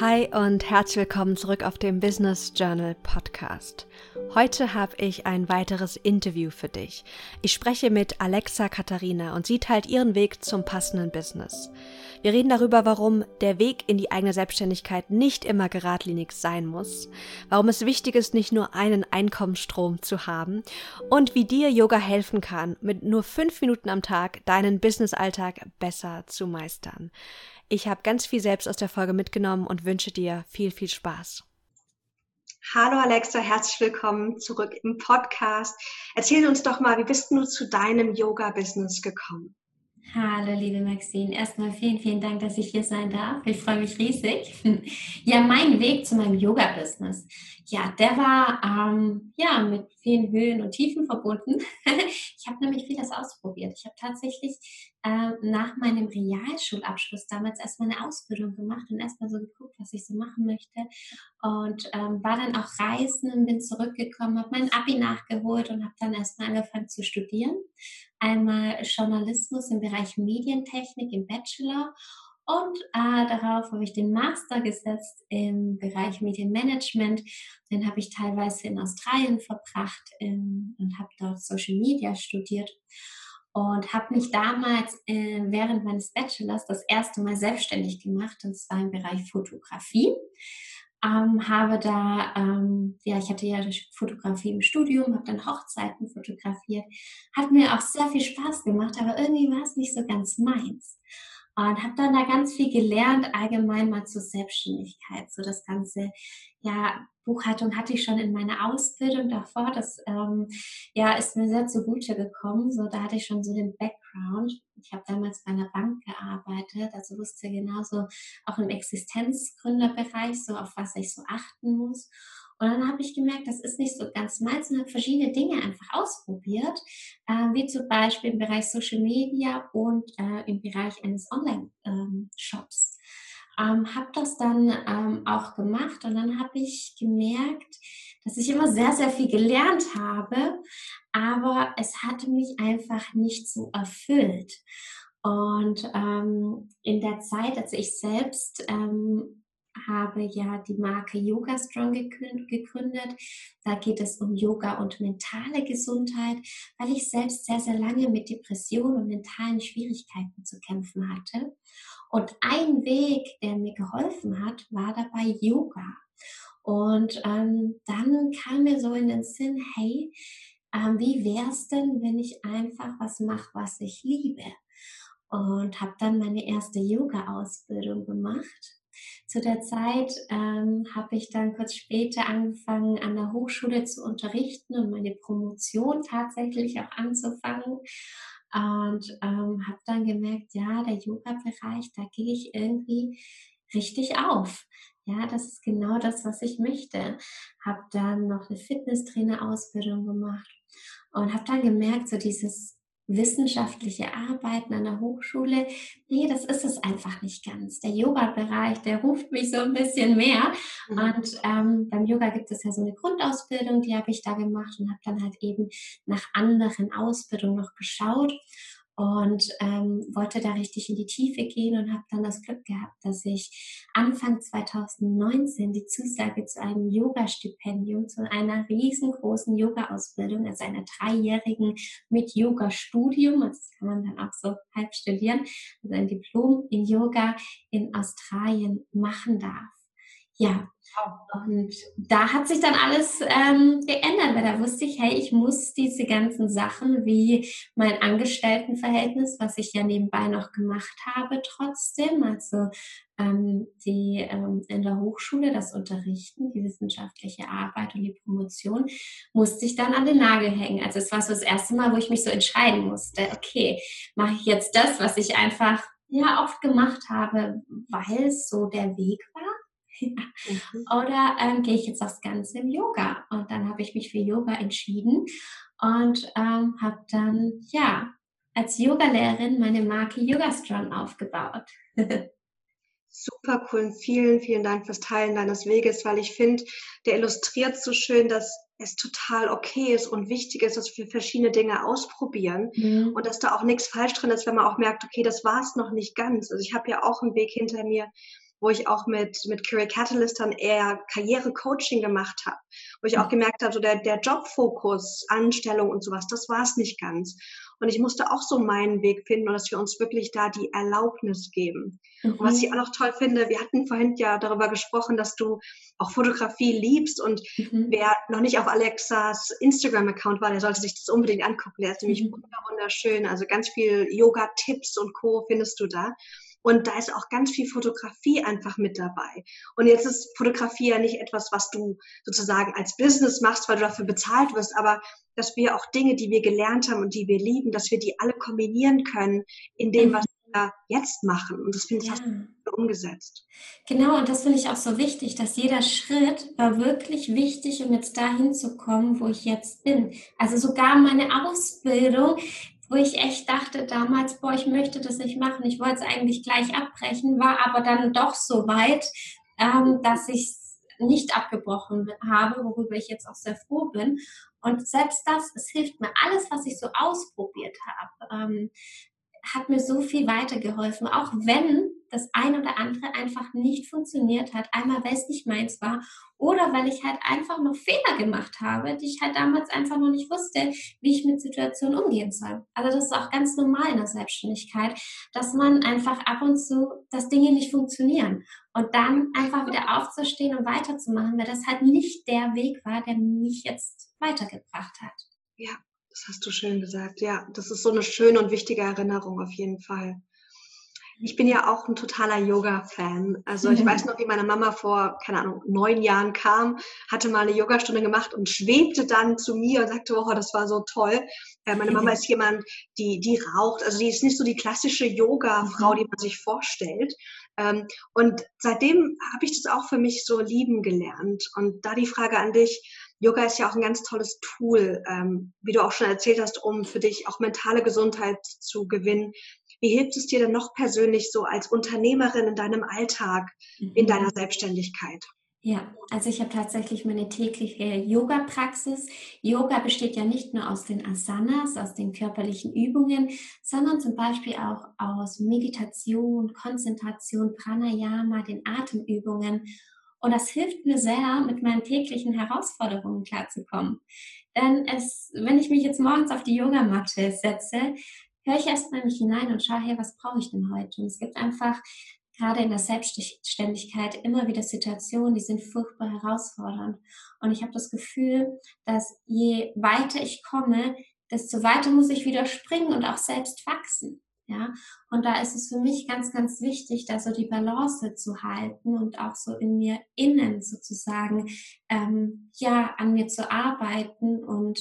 Hi und herzlich willkommen zurück auf dem Business Journal Podcast. Heute habe ich ein weiteres Interview für dich. Ich spreche mit Alexa Katharina und sie teilt ihren Weg zum passenden Business. Wir reden darüber, warum der Weg in die eigene Selbstständigkeit nicht immer geradlinig sein muss, warum es wichtig ist, nicht nur einen Einkommensstrom zu haben und wie dir Yoga helfen kann, mit nur fünf Minuten am Tag deinen Businessalltag besser zu meistern. Ich habe ganz viel selbst aus der Folge mitgenommen und wünsche dir viel, viel Spaß. Hallo Alexa, herzlich willkommen zurück im Podcast. Erzähl uns doch mal, wie bist du zu deinem Yoga-Business gekommen? Hallo, liebe Maxine. Erstmal vielen, vielen Dank, dass ich hier sein darf. Ich freue mich riesig. Ja, mein Weg zu meinem Yoga-Business. Ja, der war ähm, ja mit vielen Höhen und Tiefen verbunden. ich habe nämlich vieles ausprobiert. Ich habe tatsächlich äh, nach meinem Realschulabschluss damals erstmal eine Ausbildung gemacht und erstmal so geguckt, was ich so machen möchte. Und ähm, war dann auch reisen und bin zurückgekommen, habe mein Abi nachgeholt und habe dann erstmal angefangen zu studieren. Einmal Journalismus im Bereich Medientechnik im Bachelor und äh, darauf habe ich den Master gesetzt im Bereich Medienmanagement. Den habe ich teilweise in Australien verbracht ähm, und habe dort Social Media studiert und habe mich damals äh, während meines Bachelors das erste Mal selbstständig gemacht, und zwar im Bereich Fotografie. Ähm, habe da, ähm, ja, ich hatte ja Fotografie im Studium, habe dann Hochzeiten fotografiert. Hat mir auch sehr viel Spaß gemacht, aber irgendwie war es nicht so ganz meins und habe dann da ganz viel gelernt, allgemein mal zur Selbstständigkeit, so das ganze, ja, Buchhaltung hatte ich schon in meiner Ausbildung davor, das ähm, ja, ist mir sehr zugute gekommen, so da hatte ich schon so den Background. Ich habe damals bei einer Bank gearbeitet, also wusste genauso auch im Existenzgründerbereich, so auf was ich so achten muss. Und dann habe ich gemerkt, das ist nicht so ganz meins und habe verschiedene Dinge einfach ausprobiert, äh, wie zum Beispiel im Bereich Social Media und äh, im Bereich eines Online-Shops. Ähm, ähm, habe das dann ähm, auch gemacht und dann habe ich gemerkt, dass ich immer sehr, sehr viel gelernt habe, aber es hatte mich einfach nicht so erfüllt. Und ähm, in der Zeit, als ich selbst ähm, habe ja die Marke Yoga Strong gegründet. Da geht es um Yoga und mentale Gesundheit, weil ich selbst sehr, sehr lange mit Depressionen und mentalen Schwierigkeiten zu kämpfen hatte. Und ein Weg, der mir geholfen hat, war dabei Yoga. Und ähm, dann kam mir so in den Sinn, hey, ähm, wie wäre es denn, wenn ich einfach was mache, was ich liebe? Und habe dann meine erste Yoga-Ausbildung gemacht zu der Zeit ähm, habe ich dann kurz später angefangen, an der Hochschule zu unterrichten und meine Promotion tatsächlich auch anzufangen. Und ähm, habe dann gemerkt, ja, der Yoga-Bereich, da gehe ich irgendwie richtig auf. Ja, das ist genau das, was ich möchte. Habe dann noch eine Fitnesstrainer-Ausbildung gemacht und habe dann gemerkt, so dieses wissenschaftliche Arbeiten an der Hochschule. Nee, das ist es einfach nicht ganz. Der Yoga-Bereich, der ruft mich so ein bisschen mehr. Mhm. Und ähm, beim Yoga gibt es ja so eine Grundausbildung, die habe ich da gemacht und habe dann halt eben nach anderen Ausbildungen noch geschaut und ähm, wollte da richtig in die Tiefe gehen und habe dann das Glück gehabt, dass ich Anfang 2019 die Zusage zu einem Yoga-Stipendium, zu einer riesengroßen Yoga-Ausbildung, also einer dreijährigen mit Yoga-Studium, also das kann man dann auch so halb studieren, also ein Diplom in Yoga in Australien machen darf. Ja, und da hat sich dann alles ähm, geändert, weil da wusste ich, hey, ich muss diese ganzen Sachen wie mein Angestelltenverhältnis, was ich ja nebenbei noch gemacht habe, trotzdem, also ähm, die ähm, in der Hochschule das Unterrichten, die wissenschaftliche Arbeit und die Promotion, musste ich dann an den Nagel hängen. Also es war so das erste Mal, wo ich mich so entscheiden musste, okay, mache ich jetzt das, was ich einfach ja oft gemacht habe, weil es so der Weg war. Oder ähm, gehe ich jetzt aufs Ganze im Yoga? Und dann habe ich mich für Yoga entschieden und ähm, habe dann, ja, als Yogalehrerin meine Marke Yoga Strong aufgebaut. Super cool. Vielen, vielen Dank fürs Teilen deines Weges, weil ich finde, der illustriert so schön, dass es total okay ist und wichtig ist, dass wir verschiedene Dinge ausprobieren mhm. und dass da auch nichts falsch drin ist, wenn man auch merkt, okay, das war es noch nicht ganz. Also ich habe ja auch einen Weg hinter mir, wo ich auch mit, mit Career Catalyst dann eher Karriere-Coaching gemacht habe, wo ich auch gemerkt habe, so der, der Jobfokus, Anstellung und sowas, das war es nicht ganz. Und ich musste auch so meinen Weg finden und dass wir uns wirklich da die Erlaubnis geben. Mhm. Und was ich auch noch toll finde, wir hatten vorhin ja darüber gesprochen, dass du auch Fotografie liebst und mhm. wer noch nicht auf Alexas Instagram-Account war, der sollte sich das unbedingt angucken. Der ist nämlich mhm. wunderschön. Also ganz viel Yoga-Tipps und Co. findest du da. Und da ist auch ganz viel Fotografie einfach mit dabei. Und jetzt ist Fotografie ja nicht etwas, was du sozusagen als Business machst, weil du dafür bezahlt wirst, aber dass wir auch Dinge, die wir gelernt haben und die wir lieben, dass wir die alle kombinieren können in dem, mhm. was wir jetzt machen. Und das finde ich ja. umgesetzt. Genau, und das finde ich auch so wichtig, dass jeder Schritt war wirklich wichtig, um jetzt dahin zu kommen, wo ich jetzt bin. Also sogar meine Ausbildung wo ich echt dachte damals, boah, ich möchte das nicht machen. Ich wollte es eigentlich gleich abbrechen, war aber dann doch so weit, ähm, dass ich es nicht abgebrochen habe, worüber ich jetzt auch sehr froh bin. Und selbst das, es hilft mir. Alles, was ich so ausprobiert habe, ähm, hat mir so viel weitergeholfen, auch wenn das ein oder andere einfach nicht funktioniert hat. Einmal, weil es nicht meins war oder weil ich halt einfach noch Fehler gemacht habe, die ich halt damals einfach noch nicht wusste, wie ich mit Situationen umgehen soll. Also das ist auch ganz normal in der Selbstständigkeit, dass man einfach ab und zu, dass Dinge nicht funktionieren und dann einfach wieder aufzustehen und weiterzumachen, weil das halt nicht der Weg war, der mich jetzt weitergebracht hat. Ja, das hast du schön gesagt. Ja, das ist so eine schöne und wichtige Erinnerung auf jeden Fall. Ich bin ja auch ein totaler Yoga-Fan. Also ich mhm. weiß noch, wie meine Mama vor, keine Ahnung, neun Jahren kam, hatte mal eine Yogastunde gemacht und schwebte dann zu mir und sagte, oh, das war so toll. Äh, meine Mama ist jemand, die, die raucht. Also die ist nicht so die klassische Yoga-Frau, mhm. die man sich vorstellt. Ähm, und seitdem habe ich das auch für mich so lieben gelernt. Und da die Frage an dich, Yoga ist ja auch ein ganz tolles Tool, ähm, wie du auch schon erzählt hast, um für dich auch mentale Gesundheit zu gewinnen. Wie hilft es dir denn noch persönlich so als Unternehmerin in deinem Alltag, mhm. in deiner Selbstständigkeit? Ja, also ich habe tatsächlich meine tägliche Yoga-Praxis. Yoga besteht ja nicht nur aus den Asanas, aus den körperlichen Übungen, sondern zum Beispiel auch aus Meditation, Konzentration, Pranayama, den Atemübungen und das hilft mir sehr, mit meinen täglichen Herausforderungen klarzukommen. Denn es, wenn ich mich jetzt morgens auf die Yogamatte setze, höre ich erstmal mich hinein und schaue, hey, was brauche ich denn heute? Und es gibt einfach gerade in der Selbstständigkeit immer wieder Situationen, die sind furchtbar herausfordernd. Und ich habe das Gefühl, dass je weiter ich komme, desto weiter muss ich wieder springen und auch selbst wachsen. Ja, und da ist es für mich ganz, ganz wichtig, da so die Balance zu halten und auch so in mir innen sozusagen, ähm, ja, an mir zu arbeiten und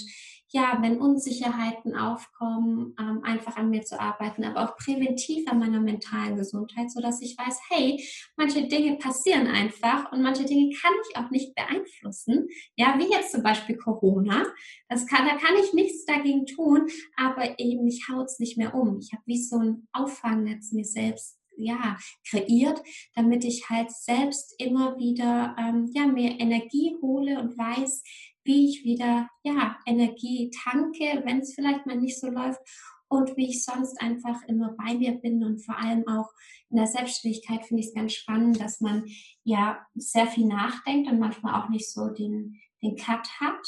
ja, wenn Unsicherheiten aufkommen, ähm, einfach an mir zu arbeiten, aber auch präventiv an meiner mentalen Gesundheit, so dass ich weiß, hey, manche Dinge passieren einfach und manche Dinge kann ich auch nicht beeinflussen. Ja, wie jetzt zum Beispiel Corona. Das kann, da kann ich nichts dagegen tun, aber eben mich haut's nicht mehr um. Ich habe wie so ein Auffangnetz mir selbst ja, kreiert, damit ich halt selbst immer wieder ähm, ja, mehr Energie hole und weiß, wie ich wieder ja, Energie tanke, wenn es vielleicht mal nicht so läuft und wie ich sonst einfach immer bei mir bin und vor allem auch in der Selbstständigkeit finde ich es ganz spannend, dass man ja sehr viel nachdenkt und manchmal auch nicht so den, den Cut hat.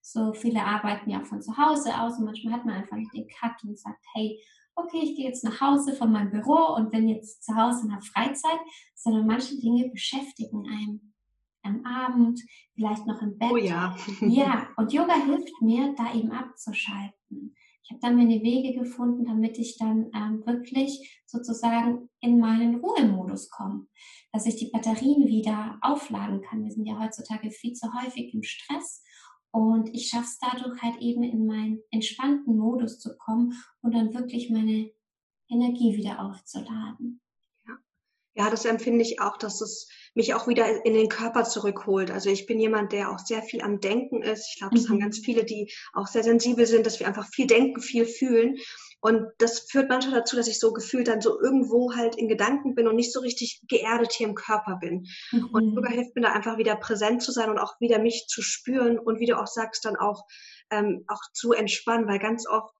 So viele arbeiten ja von zu Hause aus und manchmal hat man einfach nicht den Cut und sagt, hey, okay, ich gehe jetzt nach Hause von meinem Büro und bin jetzt zu Hause in der Freizeit, sondern manche Dinge beschäftigen einen am Abend, vielleicht noch im Bett. Oh ja. ja, und Yoga hilft mir, da eben abzuschalten. Ich habe dann meine Wege gefunden, damit ich dann ähm, wirklich sozusagen in meinen Ruhemodus komme, dass ich die Batterien wieder aufladen kann. Wir sind ja heutzutage viel zu häufig im Stress und ich schaffe es dadurch halt eben in meinen entspannten Modus zu kommen und dann wirklich meine Energie wieder aufzuladen. Ja, das empfinde ich auch, dass es mich auch wieder in den Körper zurückholt. Also ich bin jemand, der auch sehr viel am Denken ist. Ich glaube, das mhm. haben ganz viele, die auch sehr sensibel sind, dass wir einfach viel denken, viel fühlen. Und das führt manchmal dazu, dass ich so gefühlt dann so irgendwo halt in Gedanken bin und nicht so richtig geerdet hier im Körper bin. Mhm. Und Yoga hilft mir da einfach wieder präsent zu sein und auch wieder mich zu spüren und wie du auch sagst, dann auch, ähm, auch zu entspannen, weil ganz oft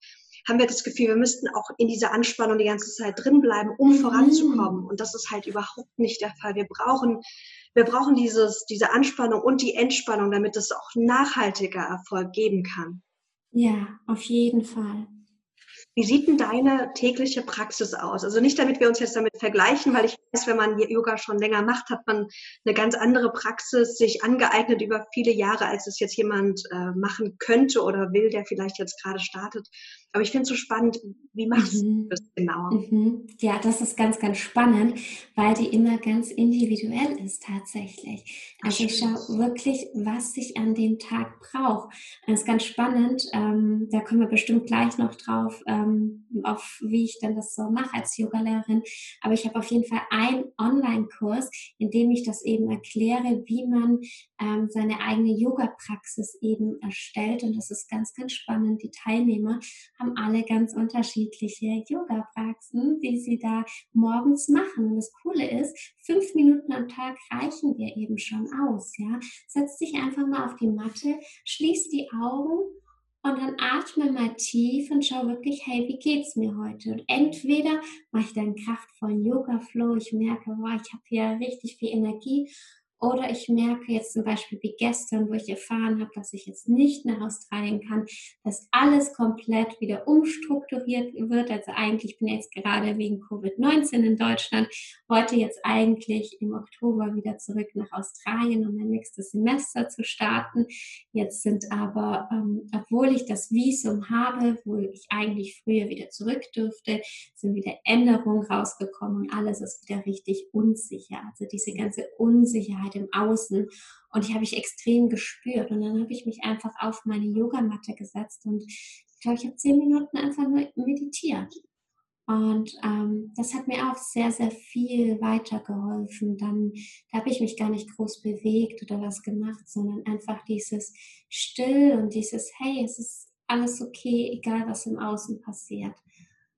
haben wir das Gefühl, wir müssten auch in dieser Anspannung die ganze Zeit drin bleiben, um mhm. voranzukommen. Und das ist halt überhaupt nicht der Fall. Wir brauchen, wir brauchen dieses, diese Anspannung und die Entspannung, damit es auch nachhaltiger Erfolg geben kann. Ja, auf jeden Fall. Wie sieht denn deine tägliche Praxis aus? Also nicht, damit wir uns jetzt damit vergleichen, weil ich weiß, wenn man Yoga schon länger macht, hat man eine ganz andere Praxis sich angeeignet über viele Jahre, als es jetzt jemand äh, machen könnte oder will, der vielleicht jetzt gerade startet. Aber ich finde es so spannend, wie machst mhm. du das genau? Mhm. Ja, das ist ganz, ganz spannend, weil die immer ganz individuell ist tatsächlich. Also ich schaue wirklich, was ich an dem Tag brauche. Das ist ganz spannend. Ähm, da kommen wir bestimmt gleich noch drauf, ähm, auf wie ich dann das so mache als Yogalehrerin. Aber ich habe auf jeden Fall einen Online-Kurs, in dem ich das eben erkläre, wie man ähm, seine eigene Yoga-Praxis eben erstellt. Und das ist ganz, ganz spannend. Die Teilnehmer haben alle ganz unterschiedliche Yoga-Praxen, die sie da morgens machen. Und das Coole ist, fünf Minuten am Tag reichen dir eben schon aus. Ja? Setz dich einfach mal auf die Matte, schließ die Augen und dann atme mal tief und schau wirklich, hey, wie geht's mir heute? Und entweder mache ich dann kraftvollen Yoga-Flow, ich merke, wow, ich habe hier richtig viel Energie oder ich merke jetzt zum Beispiel wie gestern, wo ich erfahren habe, dass ich jetzt nicht nach Australien kann, dass alles komplett wieder umstrukturiert wird. Also eigentlich bin ich jetzt gerade wegen Covid-19 in Deutschland, wollte jetzt eigentlich im Oktober wieder zurück nach Australien, um mein nächstes Semester zu starten. Jetzt sind aber, ähm, obwohl ich das Visum habe, wo ich eigentlich früher wieder zurück dürfte, sind wieder Änderungen rausgekommen und alles ist wieder richtig unsicher. Also diese ganze Unsicherheit Unsicherheit im Außen. Und die habe ich extrem gespürt. Und dann habe ich mich einfach auf meine Yogamatte gesetzt und ich glaube, ich habe zehn Minuten einfach nur meditiert. Und ähm, das hat mir auch sehr, sehr viel weitergeholfen. Dann da habe ich mich gar nicht groß bewegt oder was gemacht, sondern einfach dieses Still und dieses, hey, es ist alles okay, egal was im Außen passiert.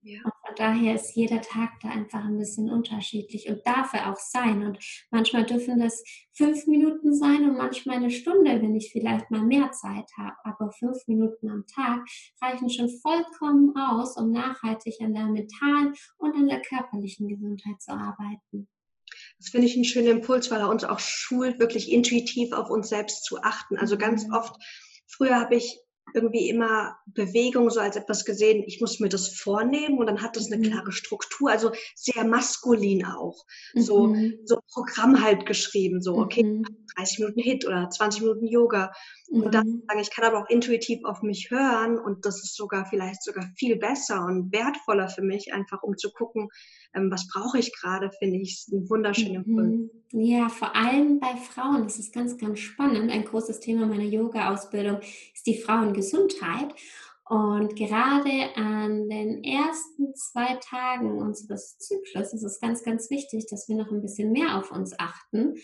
Ja. Und von daher ist jeder Tag da einfach ein bisschen unterschiedlich und darf er auch sein. Und manchmal dürfen das fünf Minuten sein und manchmal eine Stunde, wenn ich vielleicht mal mehr Zeit habe. Aber fünf Minuten am Tag reichen schon vollkommen aus, um nachhaltig an der mentalen und an der körperlichen Gesundheit zu arbeiten. Das finde ich einen schönen Impuls, weil er uns auch schult, wirklich intuitiv auf uns selbst zu achten. Also ganz mhm. oft, früher habe ich irgendwie immer Bewegung so als etwas gesehen, ich muss mir das vornehmen und dann hat das eine mhm. klare Struktur, also sehr maskulin auch. So, mhm. so Programm halt geschrieben, so, okay, mhm. 30 Minuten Hit oder 20 Minuten Yoga. Und dann mhm. sagen, ich kann aber auch intuitiv auf mich hören und das ist sogar vielleicht sogar viel besser und wertvoller für mich, einfach um zu gucken, ähm, was brauche ich gerade, finde ich ein wunderschöner mhm. Ja, vor allem bei Frauen, das ist ganz, ganz spannend. Ein großes Thema meiner Yoga-Ausbildung ist die Frauengesundheit. Und gerade an den ersten zwei Tagen unseres Zyklus ist es ganz, ganz wichtig, dass wir noch ein bisschen mehr auf uns achten.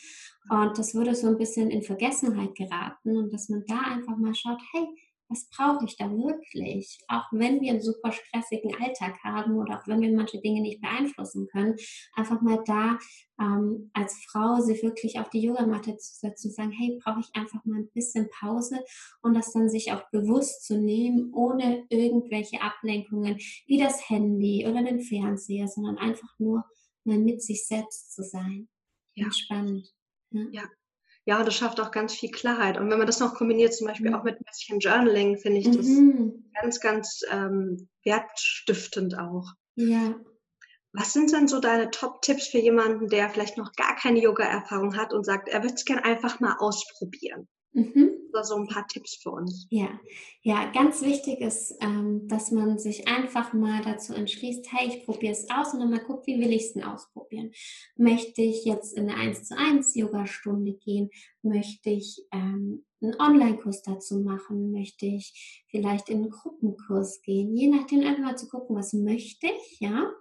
Und das würde so ein bisschen in Vergessenheit geraten und dass man da einfach mal schaut, hey, was brauche ich da wirklich? Auch wenn wir einen super stressigen Alltag haben oder auch wenn wir manche Dinge nicht beeinflussen können, einfach mal da ähm, als Frau sich wirklich auf die Yogamatte zu setzen und sagen, hey, brauche ich einfach mal ein bisschen Pause und das dann sich auch bewusst zu nehmen, ohne irgendwelche Ablenkungen wie das Handy oder den Fernseher, sondern einfach nur mal mit sich selbst zu sein. Ja. Entspannt. Ja. ja. Ja, und das schafft auch ganz viel Klarheit. Und wenn man das noch kombiniert, zum Beispiel mhm. auch mit ein bisschen Journaling, finde ich das mhm. ganz, ganz ähm, wertstiftend auch. Ja. Was sind denn so deine Top-Tipps für jemanden, der vielleicht noch gar keine Yoga-Erfahrung hat und sagt, er würde es gerne einfach mal ausprobieren? Mhm. Oder so ein paar Tipps für uns. Ja, ja, ganz wichtig ist, ähm, dass man sich einfach mal dazu entschließt, hey, ich probiere es aus und dann mal guckt, wie will ich es denn ausprobieren? Möchte ich jetzt in eine 1 zu 1 Yoga-Stunde gehen? Möchte ich ähm, einen Online-Kurs dazu machen? Möchte ich vielleicht in einen Gruppenkurs gehen? Je nachdem einfach mal zu gucken, was möchte ich, ja?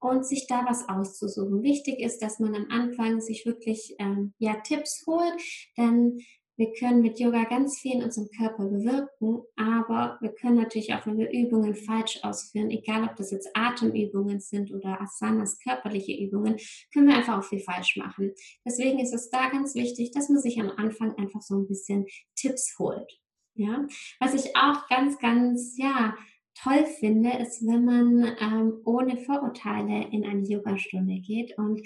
Und sich da was auszusuchen. Wichtig ist, dass man am Anfang sich wirklich ähm, ja, Tipps holt, denn wir können mit Yoga ganz viel in unserem Körper bewirken, aber wir können natürlich auch, wenn wir Übungen falsch ausführen, egal ob das jetzt Atemübungen sind oder Asanas, körperliche Übungen, können wir einfach auch viel falsch machen. Deswegen ist es da ganz wichtig, dass man sich am Anfang einfach so ein bisschen Tipps holt. Ja, was ich auch ganz, ganz, ja, toll finde, ist, wenn man ähm, ohne Vorurteile in eine Yogastunde geht. Und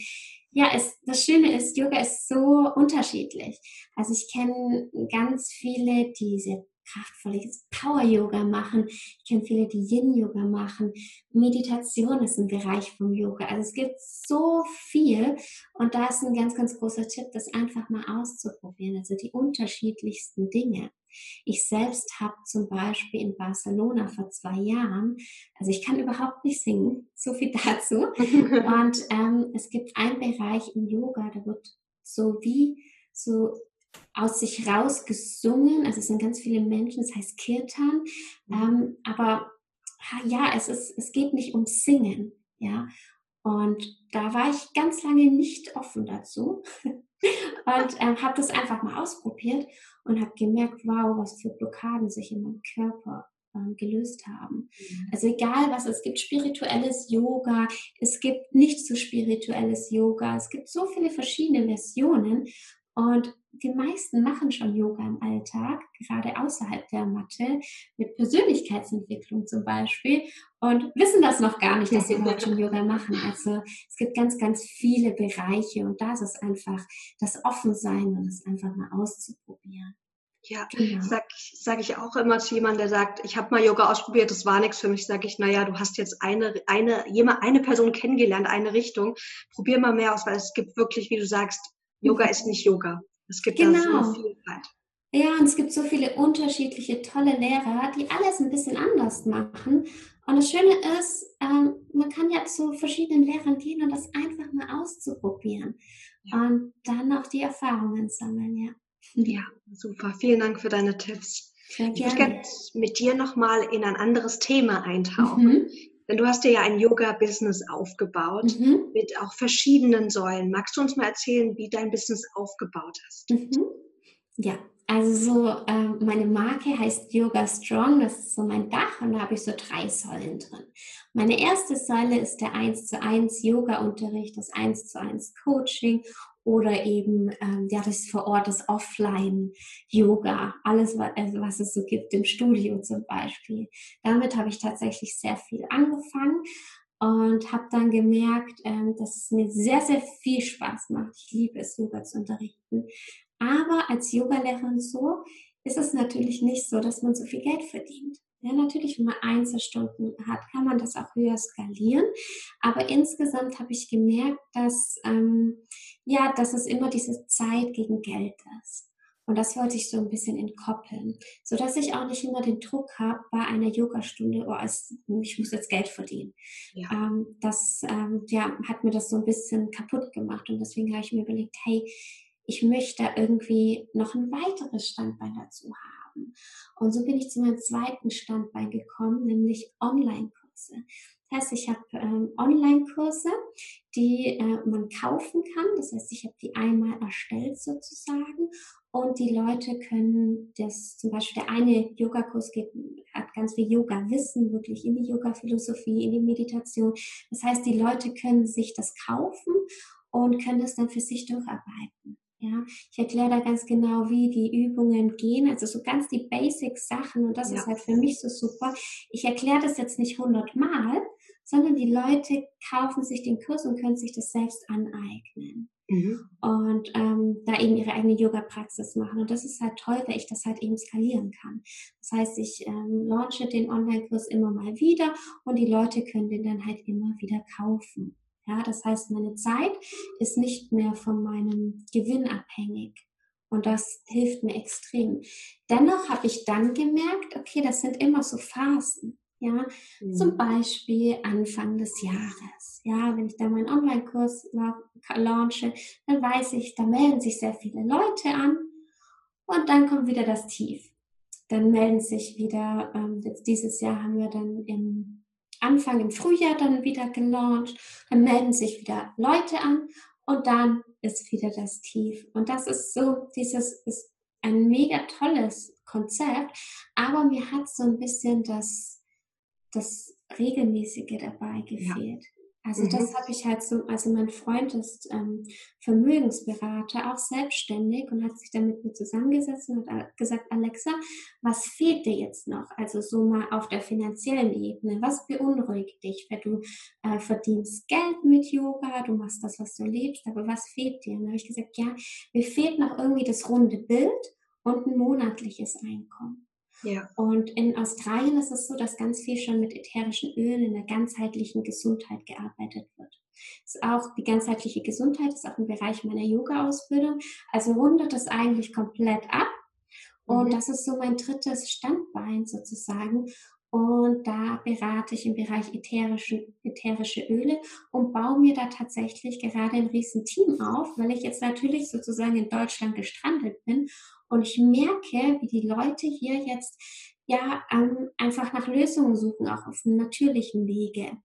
ja, es, das Schöne ist, Yoga ist so unterschiedlich. Also ich kenne ganz viele, die sehr kraftvolles Power-Yoga machen. Ich kenne viele, die Yin-Yoga machen. Meditation ist ein Bereich vom Yoga. Also es gibt so viel und da ist ein ganz, ganz großer Tipp, das einfach mal auszuprobieren. Also die unterschiedlichsten Dinge. Ich selbst habe zum Beispiel in Barcelona vor zwei Jahren, also ich kann überhaupt nicht singen, so viel dazu. und ähm, es gibt einen Bereich im Yoga, da wird so wie so aus sich raus gesungen. Also es sind ganz viele Menschen, das heißt Kirtan. Mhm. Ähm, aber ja, es ist, es geht nicht um Singen, ja. Und da war ich ganz lange nicht offen dazu und ähm, habe das einfach mal ausprobiert und habe gemerkt, wow, was für Blockaden sich in meinem Körper ähm, gelöst haben. Mhm. Also egal was, es gibt spirituelles Yoga, es gibt nicht so spirituelles Yoga, es gibt so viele verschiedene Versionen und die meisten machen schon Yoga im Alltag, gerade außerhalb der Matte, mit Persönlichkeitsentwicklung zum Beispiel, und wissen das noch gar nicht, dass sie überhaupt schon Yoga machen. Also es gibt ganz, ganz viele Bereiche und da ist es einfach das Offensein und es einfach mal auszuprobieren. Ja, genau. sag, sag ich auch immer zu jemandem, der sagt, ich habe mal Yoga ausprobiert, das war nichts für mich, sage ich, naja, du hast jetzt eine, eine, jemand, eine Person kennengelernt, eine Richtung, probier mal mehr aus, weil es gibt wirklich, wie du sagst, Yoga ist nicht Yoga. Es gibt genau. da so Vielfalt. Ja, und es gibt so viele unterschiedliche, tolle Lehrer, die alles ein bisschen anders machen. Und das Schöne ist, ähm, man kann ja zu verschiedenen Lehrern gehen und das einfach mal auszuprobieren. Ja. Und dann auch die Erfahrungen sammeln, ja. Ja, super. Vielen Dank für deine Tipps. Sehr gerne. Ich würde gerne mit dir nochmal in ein anderes Thema eintauchen. Mhm. Denn du hast dir ja ein Yoga-Business aufgebaut mhm. mit auch verschiedenen Säulen. Magst du uns mal erzählen, wie dein Business aufgebaut hast? Mhm. Ja, also so ähm, meine Marke heißt Yoga Strong, das ist so mein Dach und da habe ich so drei Säulen drin. Meine erste Säule ist der 1 zu 1 Yoga-Unterricht, das 1 zu 1 Coaching oder eben ähm, ja das vor Ort das Offline Yoga, alles was, also was es so gibt im Studio zum Beispiel. Damit habe ich tatsächlich sehr viel angefangen und habe dann gemerkt, ähm, dass es mir sehr sehr viel Spaß macht. Ich liebe es Yoga zu unterrichten, aber als Yogalehrerin so ist es natürlich nicht so, dass man so viel Geld verdient. Ja, natürlich, wenn man Einzelstunden hat, kann man das auch höher skalieren. Aber insgesamt habe ich gemerkt, dass, ähm, ja, dass es immer diese Zeit gegen Geld ist. Und das wollte ich so ein bisschen entkoppeln, sodass ich auch nicht immer den Druck habe bei einer Yogastunde, oh, es, ich muss jetzt Geld verdienen. Ja. Ähm, das ähm, ja, hat mir das so ein bisschen kaputt gemacht. Und deswegen habe ich mir überlegt, hey, ich möchte irgendwie noch ein weiteres Standbein dazu haben haben. Und so bin ich zu meinem zweiten Standbein gekommen, nämlich Online-Kurse. Das heißt, ich habe ähm, Online-Kurse, die äh, man kaufen kann. Das heißt, ich habe die einmal erstellt sozusagen und die Leute können das, zum Beispiel der eine Yogakurs geht, hat ganz viel Yoga-Wissen, wirklich in die Yoga-Philosophie, in die Meditation. Das heißt, die Leute können sich das kaufen und können das dann für sich durcharbeiten. Ja, ich erkläre da ganz genau, wie die Übungen gehen, also so ganz die Basic-Sachen und das ja. ist halt für mich so super. Ich erkläre das jetzt nicht hundertmal, sondern die Leute kaufen sich den Kurs und können sich das selbst aneignen. Mhm. Und ähm, da eben ihre eigene Yoga-Praxis machen. Und das ist halt toll, weil ich das halt eben skalieren kann. Das heißt, ich ähm, launche den Online-Kurs immer mal wieder und die Leute können den dann halt immer wieder kaufen. Ja, das heißt, meine Zeit ist nicht mehr von meinem Gewinn abhängig. Und das hilft mir extrem. Dennoch habe ich dann gemerkt, okay, das sind immer so Phasen. Ja, mhm. zum Beispiel Anfang des Jahres. Ja, wenn ich da meinen Online-Kurs launche, dann weiß ich, da melden sich sehr viele Leute an und dann kommt wieder das Tief. Dann melden sich wieder, ähm, jetzt dieses Jahr haben wir dann im Anfang im Frühjahr dann wieder gelauncht, dann melden sich wieder Leute an und dann ist wieder das Tief. Und das ist so, dieses ist ein mega tolles Konzept, aber mir hat so ein bisschen das, das Regelmäßige dabei gefehlt. Also mhm. das habe ich halt so, also mein Freund ist ähm, Vermögensberater, auch selbstständig und hat sich dann mit mir zusammengesetzt und hat gesagt, Alexa, was fehlt dir jetzt noch? Also so mal auf der finanziellen Ebene. Was beunruhigt dich? Weil du äh, verdienst Geld mit Yoga, du machst das, was du liebst, aber was fehlt dir? Und dann habe ich gesagt, ja, mir fehlt noch irgendwie das runde Bild und ein monatliches Einkommen. Ja. Und in Australien ist es so, dass ganz viel schon mit ätherischen Ölen in der ganzheitlichen Gesundheit gearbeitet wird. Ist auch die ganzheitliche Gesundheit ist auch im Bereich meiner Yoga-Ausbildung. Also rundet es eigentlich komplett ab. Und mhm. das ist so mein drittes Standbein sozusagen. Und da berate ich im Bereich ätherische, ätherische Öle und baue mir da tatsächlich gerade ein riesen Team auf, weil ich jetzt natürlich sozusagen in Deutschland gestrandet bin und ich merke, wie die Leute hier jetzt ja ähm, einfach nach Lösungen suchen, auch auf einem natürlichen Wege.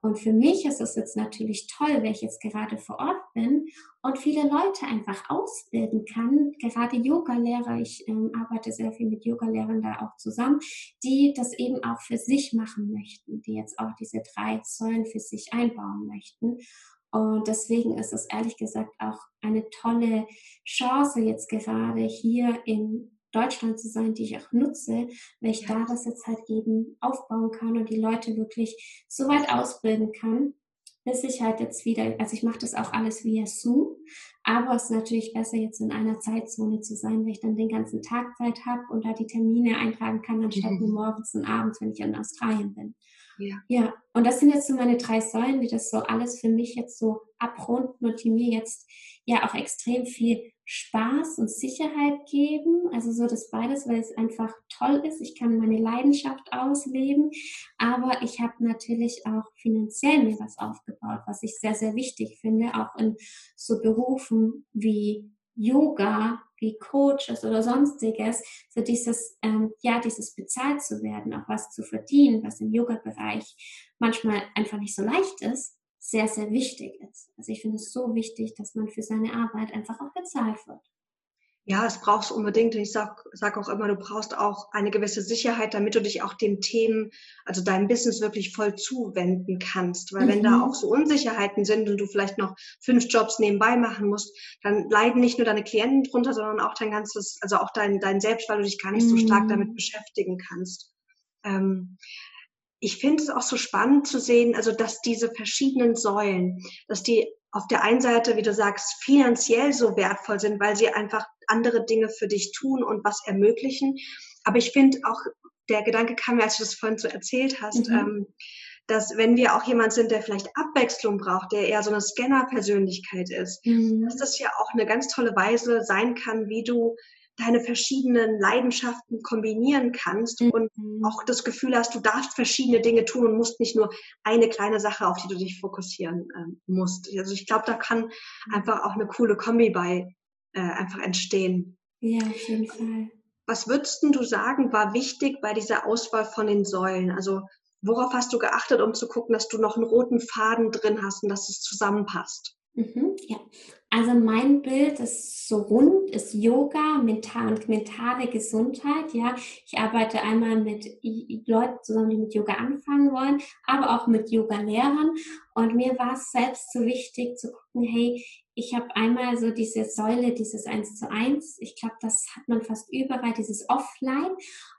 Und für mich ist es jetzt natürlich toll, wenn ich jetzt gerade vor Ort bin und viele Leute einfach ausbilden kann. Gerade Yoga-Lehrer, ich ähm, arbeite sehr viel mit Yoga-Lehrern da auch zusammen, die das eben auch für sich machen möchten, die jetzt auch diese drei Säulen für sich einbauen möchten. Und deswegen ist es ehrlich gesagt auch eine tolle Chance jetzt gerade hier in Deutschland zu sein, die ich auch nutze, weil ich da das jetzt halt eben aufbauen kann und die Leute wirklich so weit ausbilden kann, bis ich halt jetzt wieder, also ich mache das auch alles via Zoom, aber es ist natürlich besser jetzt in einer Zeitzone zu sein, weil ich dann den ganzen Tag Zeit habe und da die Termine eintragen kann, anstatt mhm. nur morgens und abends, wenn ich in Australien bin. Ja. ja, und das sind jetzt so meine drei Säulen, die das so alles für mich jetzt so abrunden und die mir jetzt ja auch extrem viel Spaß und Sicherheit geben. Also so das beides, weil es einfach toll ist. Ich kann meine Leidenschaft ausleben, aber ich habe natürlich auch finanziell mir was aufgebaut, was ich sehr, sehr wichtig finde, auch in so Berufen wie Yoga, wie Coaches oder sonstiges, so dieses, ähm, ja, dieses bezahlt zu werden, auch was zu verdienen, was im Yoga-Bereich manchmal einfach nicht so leicht ist, sehr, sehr wichtig ist. Also ich finde es so wichtig, dass man für seine Arbeit einfach auch bezahlt wird. Ja, es brauchst unbedingt. Und ich sag, sag auch immer, du brauchst auch eine gewisse Sicherheit, damit du dich auch den Themen, also deinem Business wirklich voll zuwenden kannst. Weil mhm. wenn da mhm. auch so Unsicherheiten sind und du vielleicht noch fünf Jobs nebenbei machen musst, dann leiden nicht nur deine Klienten drunter, sondern auch dein ganzes, also auch dein, dein Selbst, weil du dich gar nicht mhm. so stark damit mhm. beschäftigen kannst. Ähm, ich finde es auch so spannend zu sehen, also dass diese verschiedenen Säulen, dass die auf der einen Seite, wie du sagst, finanziell so wertvoll sind, weil sie einfach andere Dinge für dich tun und was ermöglichen. Aber ich finde auch, der Gedanke kam mir, als du das vorhin so erzählt hast, mhm. ähm, dass wenn wir auch jemand sind, der vielleicht Abwechslung braucht, der eher so eine Scanner-Persönlichkeit ist, mhm. dass das ja auch eine ganz tolle Weise sein kann, wie du deine verschiedenen Leidenschaften kombinieren kannst mhm. und auch das Gefühl hast, du darfst verschiedene Dinge tun und musst nicht nur eine kleine Sache, auf die du dich fokussieren äh, musst. Also ich glaube, da kann einfach auch eine coole Kombi bei äh, einfach entstehen. Ja, auf jeden Fall. Was würdest du sagen, war wichtig bei dieser Auswahl von den Säulen? Also worauf hast du geachtet, um zu gucken, dass du noch einen roten Faden drin hast und dass es zusammenpasst? Mhm, ja, also mein Bild ist so rund, ist Yoga, mental und mentale Gesundheit. Ja, ich arbeite einmal mit Leuten zusammen, die mit Yoga anfangen wollen, aber auch mit Yoga-Lehrern. Und mir war es selbst so wichtig zu gucken, hey, ich habe einmal so diese Säule, dieses Eins zu Eins. Ich glaube, das hat man fast überall, dieses Offline.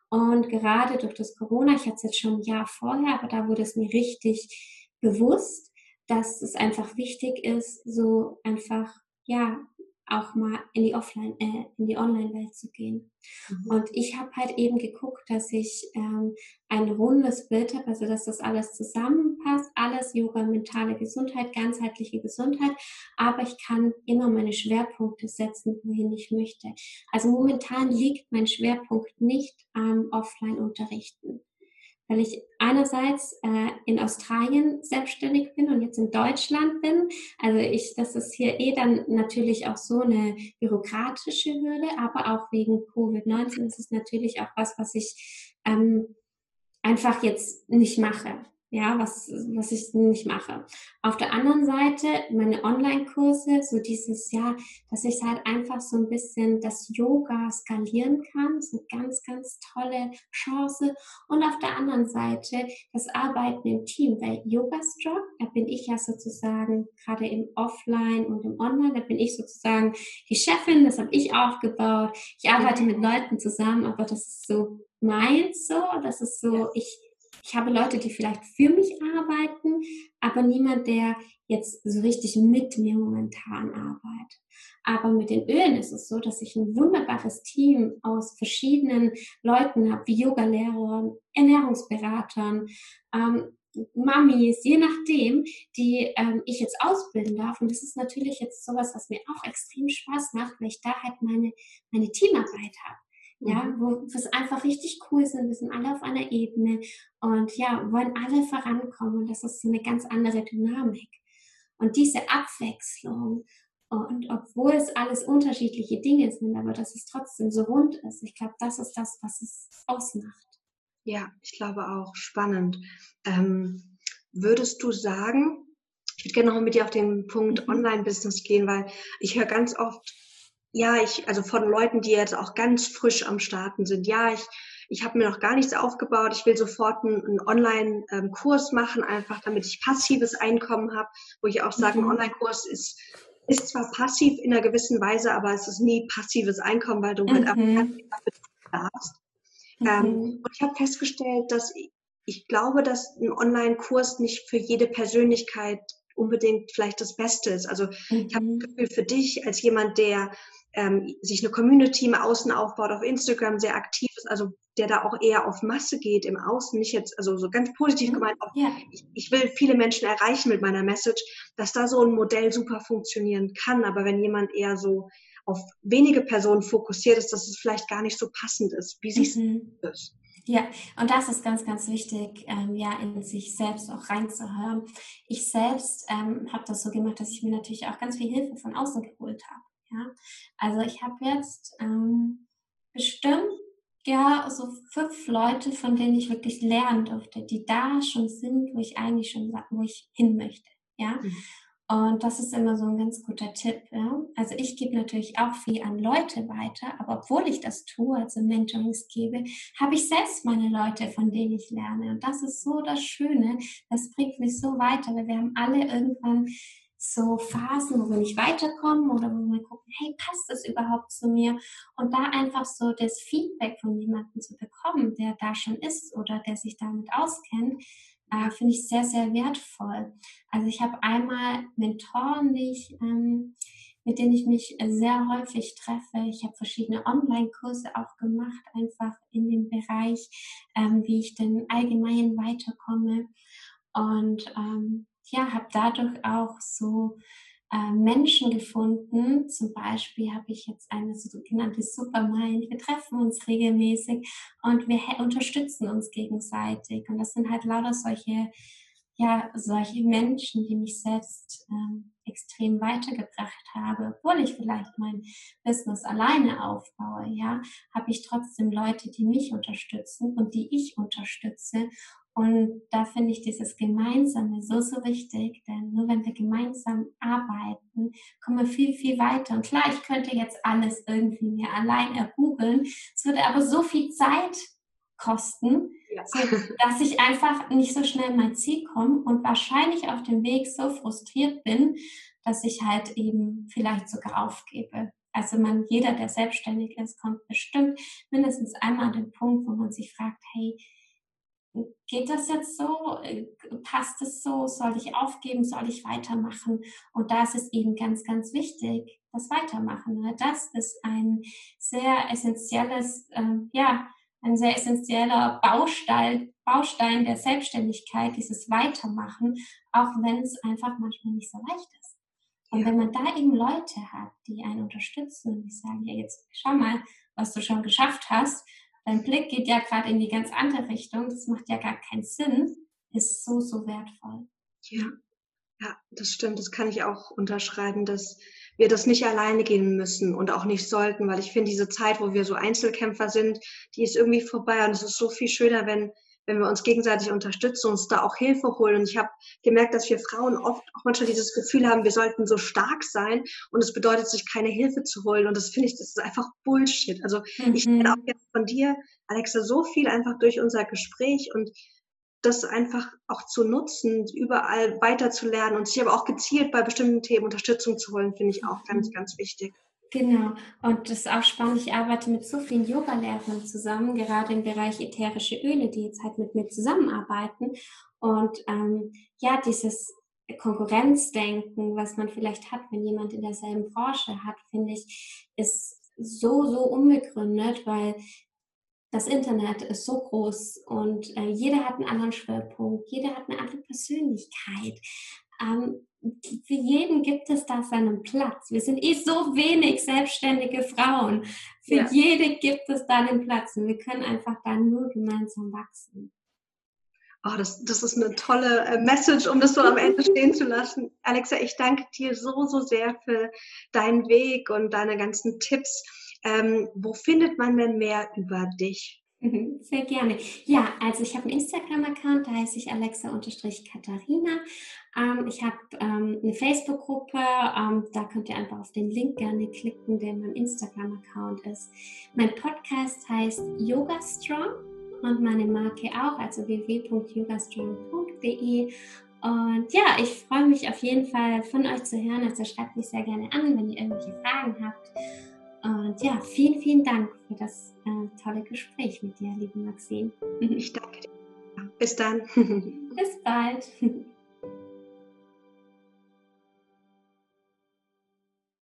Und gerade durch das Corona, ich hatte es jetzt schon ein Jahr vorher, aber da wurde es mir richtig bewusst, dass es einfach wichtig ist, so einfach ja, auch mal in die Offline, äh, in die Online-Welt zu gehen. Mhm. Und ich habe halt eben geguckt, dass ich ähm, ein rundes Bild habe, also dass das alles zusammenpasst, alles Yoga, mentale Gesundheit, ganzheitliche Gesundheit, aber ich kann immer meine Schwerpunkte setzen, wohin ich möchte. Also momentan liegt mein Schwerpunkt nicht am Offline-Unterrichten weil ich einerseits äh, in Australien selbstständig bin und jetzt in Deutschland bin. Also ich, das ist hier eh dann natürlich auch so eine bürokratische Hürde, aber auch wegen Covid-19 ist es natürlich auch was, was ich ähm, einfach jetzt nicht mache. Ja, was, was ich nicht mache. Auf der anderen Seite meine Online-Kurse, so dieses Jahr, dass ich halt einfach so ein bisschen das Yoga skalieren kann, das ist eine ganz, ganz tolle Chance. Und auf der anderen Seite das Arbeiten im Team, weil Yoga-Job, da bin ich ja sozusagen gerade im Offline und im Online, da bin ich sozusagen die Chefin, das habe ich aufgebaut. Ich arbeite mit Leuten zusammen, aber das ist so meins so, das ist so, ich ich habe Leute, die vielleicht für mich arbeiten, aber niemand, der jetzt so richtig mit mir momentan arbeitet. Aber mit den Ölen ist es so, dass ich ein wunderbares Team aus verschiedenen Leuten habe, wie Yogalehrern, Ernährungsberatern, ähm, Mamis, je nachdem, die ähm, ich jetzt ausbilden darf. Und das ist natürlich jetzt sowas, was mir auch extrem Spaß macht, weil ich da halt meine, meine Teamarbeit habe ja, mhm. wo es einfach richtig cool sind. Wir sind alle auf einer Ebene und ja, wollen alle vorankommen und das ist so eine ganz andere Dynamik. Und diese Abwechslung und obwohl es alles unterschiedliche Dinge sind, aber dass es trotzdem so rund ist, ich glaube, das ist das, was es ausmacht. Ja, ich glaube auch spannend. Ähm, würdest du sagen, ich würde gerne noch mit dir auf den Punkt mhm. Online-Business gehen, weil ich höre ganz oft ja, ich, also von Leuten, die jetzt auch ganz frisch am Starten sind, ja, ich, ich habe mir noch gar nichts aufgebaut, ich will sofort einen, Online-Kurs machen, einfach damit ich passives Einkommen habe, wo ich auch sage, mhm. ein Online-Kurs ist, ist zwar passiv in einer gewissen Weise, aber es ist nie passives Einkommen, weil du halt mhm. darfst. Mhm. Ähm, und ich habe festgestellt, dass ich, ich glaube, dass ein Online-Kurs nicht für jede Persönlichkeit unbedingt vielleicht das Beste ist. Also mhm. ich habe ein Gefühl für dich als jemand, der ähm, sich eine Community im Außen aufbaut, auf Instagram sehr aktiv ist, also der da auch eher auf Masse geht im Außen, nicht jetzt, also so ganz positiv mhm. gemeint, auch, ja. ich, ich, will viele Menschen erreichen mit meiner Message, dass da so ein Modell super funktionieren kann. Aber wenn jemand eher so auf wenige Personen fokussiert ist, dass es vielleicht gar nicht so passend ist. Wie siehst mhm. du das? Ja, und das ist ganz, ganz wichtig, ähm, ja, in sich selbst auch reinzuhören. Ich selbst ähm, habe das so gemacht, dass ich mir natürlich auch ganz viel Hilfe von außen geholt habe. Ja? Also ich habe jetzt ähm, bestimmt ja so fünf Leute, von denen ich wirklich lernen durfte, die da schon sind, wo ich eigentlich schon wo ich hin möchte. Ja. Mhm. Und das ist immer so ein ganz guter Tipp. Ja? Also ich gebe natürlich auch viel an Leute weiter, aber obwohl ich das tue, also Mentorings gebe, habe ich selbst meine Leute, von denen ich lerne. Und das ist so das Schöne, das bringt mich so weiter, weil wir haben alle irgendwann so Phasen, wo wir nicht weiterkommen oder wo wir gucken, hey, passt das überhaupt zu mir? Und da einfach so das Feedback von jemandem zu bekommen, der da schon ist oder der sich damit auskennt, äh, finde ich sehr, sehr wertvoll. Also ich habe einmal Mentoren, die ich, ähm, mit denen ich mich sehr häufig treffe. Ich habe verschiedene Online-Kurse auch gemacht, einfach in dem Bereich, ähm, wie ich denn allgemein weiterkomme. Und ähm, ja, habe dadurch auch so äh, Menschen gefunden. Zum Beispiel habe ich jetzt eine sogenannte Supermind. Wir treffen uns regelmäßig und wir unterstützen uns gegenseitig. Und das sind halt lauter solche, ja, solche Menschen, die mich selbst ähm, extrem weitergebracht habe, obwohl ich vielleicht mein Business alleine aufbaue, ja, habe ich trotzdem Leute, die mich unterstützen und die ich unterstütze und da finde ich dieses Gemeinsame so, so wichtig, denn nur wenn wir gemeinsam arbeiten, kommen wir viel, viel weiter. Und klar, ich könnte jetzt alles irgendwie mir allein ergoogeln. Es würde aber so viel Zeit kosten, ja. so, dass ich einfach nicht so schnell mein Ziel komme und wahrscheinlich auf dem Weg so frustriert bin, dass ich halt eben vielleicht sogar aufgebe. Also man, jeder, der selbstständig ist, kommt bestimmt mindestens einmal an den Punkt, wo man sich fragt, hey, geht das jetzt so? Äh, passt es so? Soll ich aufgeben? Soll ich weitermachen? Und da ist es eben ganz, ganz wichtig, das Weitermachen. Das ist ein sehr essentielles, ähm, ja, ein sehr essentieller Baustein, Baustein der Selbstständigkeit, dieses Weitermachen, auch wenn es einfach manchmal nicht so leicht ist. Und ja. wenn man da eben Leute hat, die einen unterstützen und die sagen, ja, jetzt schau mal, was du schon geschafft hast, dein Blick geht ja gerade in die ganz andere Richtung, das macht ja gar keinen Sinn, ist so, so wertvoll. Ja, ja, das stimmt. Das kann ich auch unterschreiben, dass wir das nicht alleine gehen müssen und auch nicht sollten, weil ich finde, diese Zeit, wo wir so Einzelkämpfer sind, die ist irgendwie vorbei und es ist so viel schöner, wenn wenn wir uns gegenseitig unterstützen, uns da auch Hilfe holen. Und ich habe gemerkt, dass wir Frauen oft auch manchmal dieses Gefühl haben, wir sollten so stark sein und es bedeutet, sich keine Hilfe zu holen. Und das finde ich, das ist einfach Bullshit. Also mhm. ich kenne auch jetzt von dir, Alexa, so viel einfach durch unser Gespräch und das einfach auch zu nutzen, überall weiterzulernen und sich aber auch gezielt bei bestimmten Themen Unterstützung zu holen, finde ich auch ganz, mhm. ganz wichtig. Genau, und das ist auch spannend. Ich arbeite mit so vielen Yoga-Lehrern zusammen, gerade im Bereich ätherische Öle, die jetzt halt mit mir zusammenarbeiten. Und ähm, ja, dieses Konkurrenzdenken, was man vielleicht hat, wenn jemand in derselben Branche hat, finde ich, ist so, so unbegründet, weil das Internet ist so groß und äh, jeder hat einen anderen Schwerpunkt, jeder hat eine andere Persönlichkeit. Ähm, für jeden gibt es da seinen Platz. Wir sind eh so wenig selbstständige Frauen. Für ja. jede gibt es da einen Platz und wir können einfach da nur gemeinsam wachsen. Oh, das, das ist eine tolle äh, Message, um das so am Ende stehen zu lassen. Alexa, ich danke dir so, so sehr für deinen Weg und deine ganzen Tipps. Ähm, wo findet man denn mehr über dich? Mhm, sehr gerne. Ja, also ich habe einen Instagram-Account, da heiße ich Alexa-Katharina. Ähm, ich habe ähm, eine Facebook-Gruppe, ähm, da könnt ihr einfach auf den Link gerne klicken, der mein Instagram-Account ist. Mein Podcast heißt Yoga Strong und meine Marke auch, also www.yogastrong.de. Und ja, ich freue mich auf jeden Fall von euch zu hören. Also schreibt mich sehr gerne an, wenn ihr irgendwelche Fragen habt. Und ja, vielen, vielen Dank für das äh, tolle Gespräch mit dir, liebe Maxine. Ich danke dir. Bis dann. Bis bald.